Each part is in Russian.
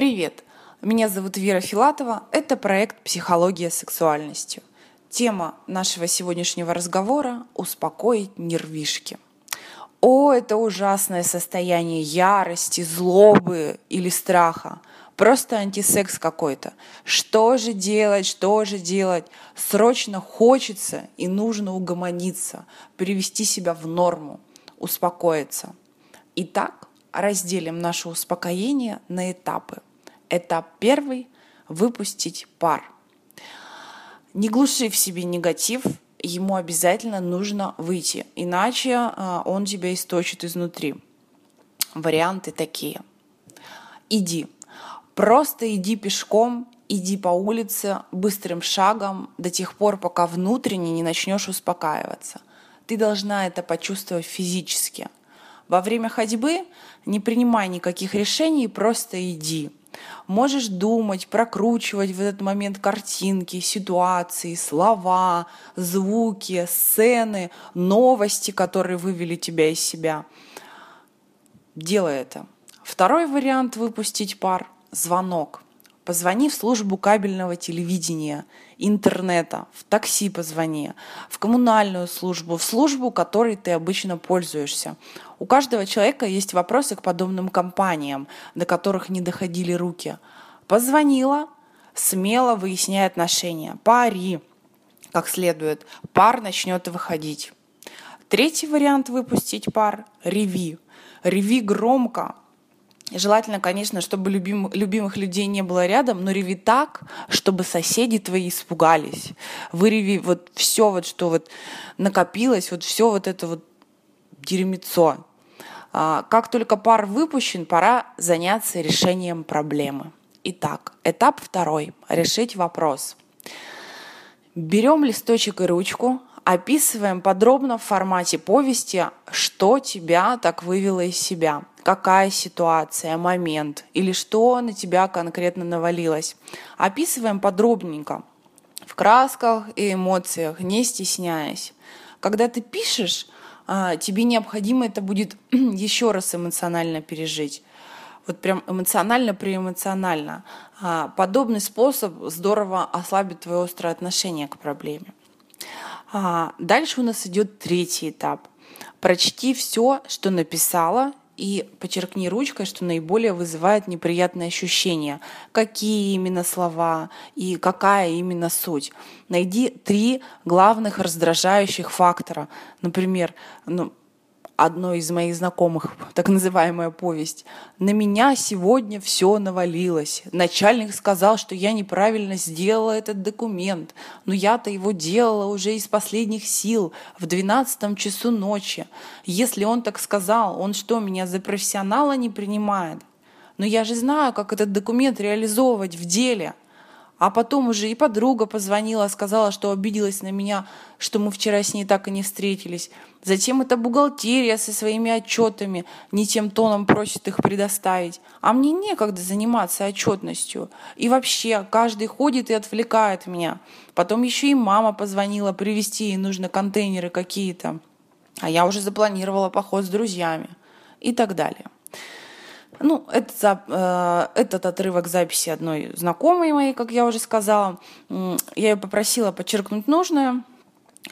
Привет! Меня зовут Вера Филатова. Это проект «Психология сексуальностью». Тема нашего сегодняшнего разговора – успокоить нервишки. О, это ужасное состояние ярости, злобы или страха. Просто антисекс какой-то. Что же делать, что же делать? Срочно хочется и нужно угомониться, привести себя в норму, успокоиться. Итак, разделим наше успокоение на этапы. Этап первый – выпустить пар. Не глуши в себе негатив, ему обязательно нужно выйти, иначе а, он тебя источит изнутри. Варианты такие. Иди. Просто иди пешком, иди по улице быстрым шагом до тех пор, пока внутренне не начнешь успокаиваться. Ты должна это почувствовать физически – во время ходьбы не принимай никаких решений, просто иди. Можешь думать, прокручивать в этот момент картинки, ситуации, слова, звуки, сцены, новости, которые вывели тебя из себя. Делай это. Второй вариант выпустить пар – звонок – Позвони в службу кабельного телевидения, интернета, в такси позвони, в коммунальную службу, в службу, которой ты обычно пользуешься. У каждого человека есть вопросы к подобным компаниям, до которых не доходили руки. Позвонила, смело выясняй отношения, пари как следует, пар начнет выходить. Третий вариант выпустить пар – реви. Реви громко, Желательно, конечно, чтобы любим, любимых людей не было рядом, но реви так, чтобы соседи твои испугались. Выреви вот все, вот, что вот накопилось, вот все вот это вот дерьмецо. А, как только пар выпущен, пора заняться решением проблемы. Итак, этап второй. Решить вопрос. Берем листочек и ручку, описываем подробно в формате повести, что тебя так вывело из себя, какая ситуация, момент или что на тебя конкретно навалилось. Описываем подробненько, в красках и эмоциях, не стесняясь. Когда ты пишешь, а, тебе необходимо это будет еще раз эмоционально пережить. Вот прям эмоционально преэмоционально. А, подобный способ здорово ослабит твое острое отношение к проблеме. А, дальше у нас идет третий этап. Прочти все, что написала, и подчеркни ручкой, что наиболее вызывает неприятные ощущения. Какие именно слова и какая именно суть. Найди три главных раздражающих фактора. Например, ну, одной из моих знакомых, так называемая повесть. На меня сегодня все навалилось. Начальник сказал, что я неправильно сделала этот документ, но я-то его делала уже из последних сил в двенадцатом часу ночи. Если он так сказал, он что, меня за профессионала не принимает? Но я же знаю, как этот документ реализовывать в деле. А потом уже и подруга позвонила, сказала, что обиделась на меня, что мы вчера с ней так и не встретились. Затем эта бухгалтерия со своими отчетами не тем тоном просит их предоставить. А мне некогда заниматься отчетностью. И вообще, каждый ходит и отвлекает меня. Потом еще и мама позвонила привезти ей нужно контейнеры какие-то. А я уже запланировала поход с друзьями. И так далее. Ну, это, э, этот отрывок записи одной знакомой моей, как я уже сказала. Я ее попросила подчеркнуть нужное.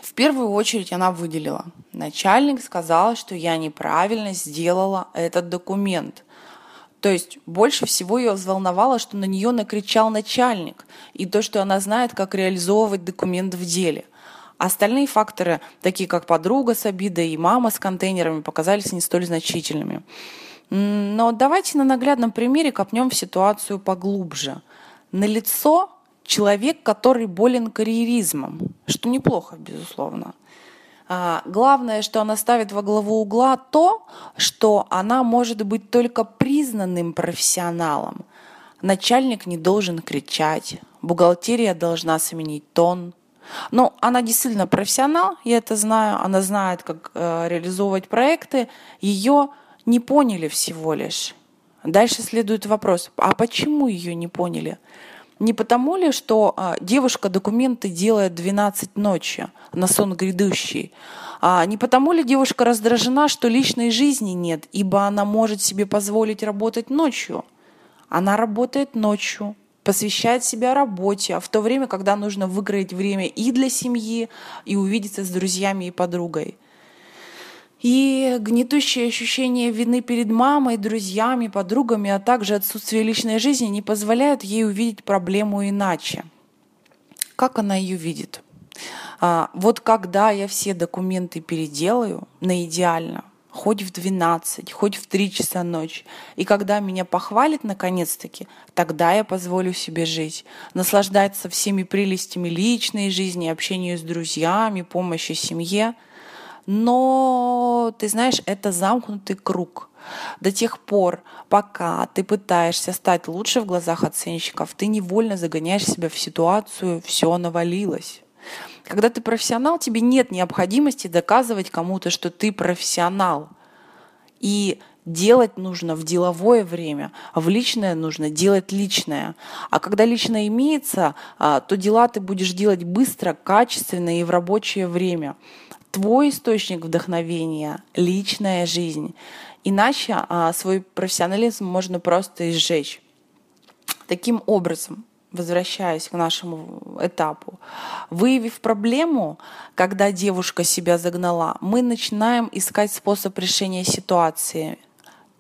В первую очередь она выделила. Начальник сказал, что я неправильно сделала этот документ. То есть больше всего ее взволновало, что на нее накричал начальник, и то, что она знает, как реализовывать документ в деле. Остальные факторы, такие как подруга с обидой и мама с контейнерами, показались не столь значительными. Но давайте на наглядном примере копнем в ситуацию поглубже. На лицо человек, который болен карьеризмом, что неплохо, безусловно. А, главное, что она ставит во главу угла то, что она может быть только признанным профессионалом. Начальник не должен кричать, бухгалтерия должна сменить тон. Но она действительно профессионал, я это знаю, она знает, как э, реализовывать проекты. Ее не поняли всего лишь. Дальше следует вопрос, а почему ее не поняли? Не потому ли, что а, девушка документы делает 12 ночи на сон грядущий? А не потому ли девушка раздражена, что личной жизни нет, ибо она может себе позволить работать ночью? Она работает ночью, посвящает себя работе, а в то время, когда нужно выиграть время и для семьи, и увидеться с друзьями и подругой. И гнетущее ощущение вины перед мамой, друзьями, подругами, а также отсутствие личной жизни не позволяют ей увидеть проблему иначе. Как она ее видит? А, вот когда я все документы переделаю на идеально, хоть в 12, хоть в 3 часа ночи. И когда меня похвалит наконец-таки, тогда я позволю себе жить, наслаждаться всеми прелестями личной жизни, общению с друзьями, помощи семье. Но, ты знаешь, это замкнутый круг. До тех пор, пока ты пытаешься стать лучше в глазах оценщиков, ты невольно загоняешь себя в ситуацию «все навалилось». Когда ты профессионал, тебе нет необходимости доказывать кому-то, что ты профессионал. И делать нужно в деловое время, а в личное нужно делать личное. А когда личное имеется, а, то дела ты будешь делать быстро, качественно и в рабочее время. Твой источник вдохновения — личная жизнь. Иначе а, свой профессионализм можно просто изжечь. Таким образом, возвращаясь к нашему этапу, выявив проблему, когда девушка себя загнала, мы начинаем искать способ решения ситуации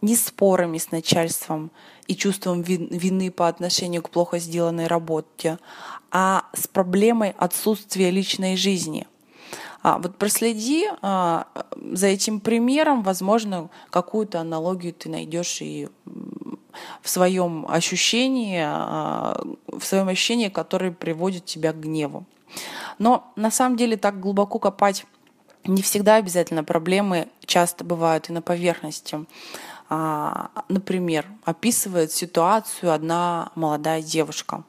не спорами с начальством и чувством вины по отношению к плохо сделанной работе, а с проблемой отсутствия личной жизни. А, вот проследи а, за этим примером, возможно, какую-то аналогию ты найдешь и в своем ощущении, а, в своем ощущении, которое приводит тебя к гневу. Но на самом деле так глубоко копать не всегда обязательно проблемы часто бывают и на поверхности. А, например, описывает ситуацию одна молодая девушка.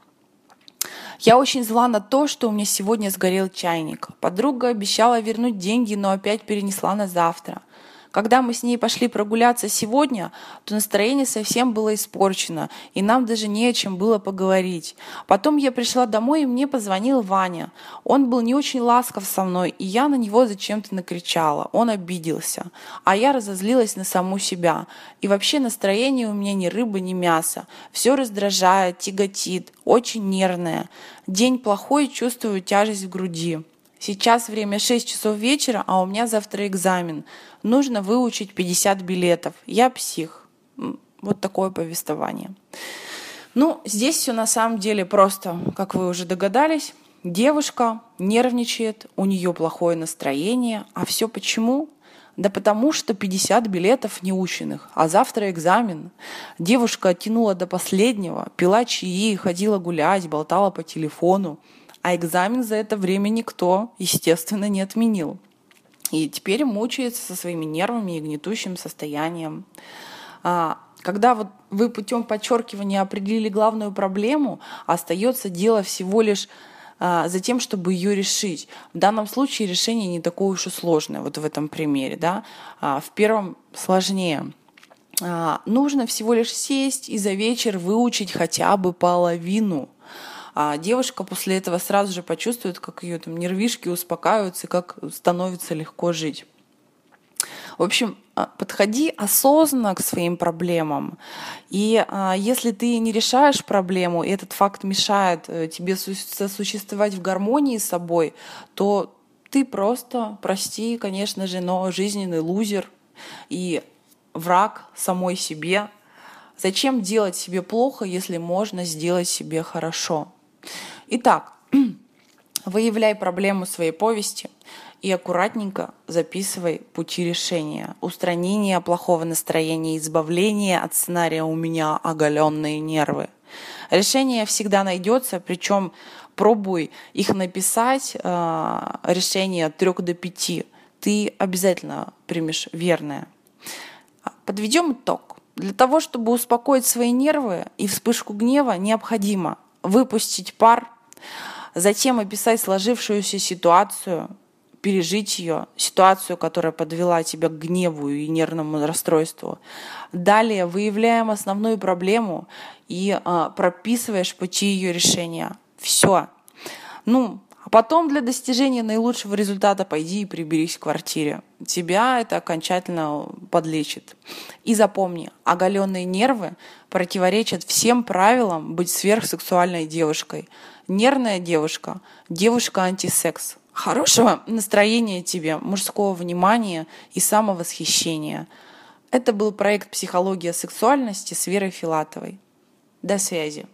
Я очень зла на то, что у меня сегодня сгорел чайник. Подруга обещала вернуть деньги, но опять перенесла на завтра. Когда мы с ней пошли прогуляться сегодня, то настроение совсем было испорчено, и нам даже не о чем было поговорить. Потом я пришла домой, и мне позвонил Ваня. Он был не очень ласков со мной, и я на него зачем-то накричала. Он обиделся. А я разозлилась на саму себя. И вообще настроение у меня ни рыба, ни мясо. Все раздражает, тяготит, очень нервное. День плохой, чувствую тяжесть в груди. Сейчас время 6 часов вечера, а у меня завтра экзамен. Нужно выучить 50 билетов. Я псих. Вот такое повествование. Ну, здесь все на самом деле просто, как вы уже догадались. Девушка нервничает, у нее плохое настроение. А все почему? Да потому что 50 билетов неученных, а завтра экзамен. Девушка оттянула до последнего, пила чаи, ходила гулять, болтала по телефону. А экзамен за это время никто, естественно, не отменил. И теперь мучается со своими нервами и гнетущим состоянием. А, когда вот вы путем подчеркивания определили главную проблему, остается дело всего лишь а, за тем, чтобы ее решить. В данном случае решение не такое уж и сложное, вот в этом примере. Да? А, в первом сложнее. Нужно всего лишь сесть и за вечер выучить хотя бы половину а девушка после этого сразу же почувствует, как ее там нервишки успокаиваются, как становится легко жить. В общем, а, подходи осознанно к своим проблемам. И а, если ты не решаешь проблему, и этот факт мешает э, тебе сосуществовать в гармонии с собой, то ты просто, прости, конечно же, но жизненный лузер и враг самой себе. Зачем делать себе плохо, если можно сделать себе хорошо? Итак, выявляй проблему своей повести и аккуратненько записывай пути решения. Устранение плохого настроения, избавление от сценария «у меня оголенные нервы». Решение всегда найдется, причем пробуй их написать, э, решение от 3 до 5. Ты обязательно примешь верное. Подведем итог. Для того, чтобы успокоить свои нервы и вспышку гнева, необходимо выпустить пар, затем описать сложившуюся ситуацию, пережить ее, ситуацию, которая подвела тебя к гневу и нервному расстройству. Далее выявляем основную проблему и а, прописываешь пути ее решения. Все. Ну, А потом для достижения наилучшего результата пойди и приберись в квартире. Тебя это окончательно подлечит. И запомни, оголенные нервы противоречат всем правилам быть сверхсексуальной девушкой. Нервная девушка – девушка антисекс. Хорошего настроения тебе, мужского внимания и самовосхищения. Это был проект «Психология сексуальности» с Верой Филатовой. До связи.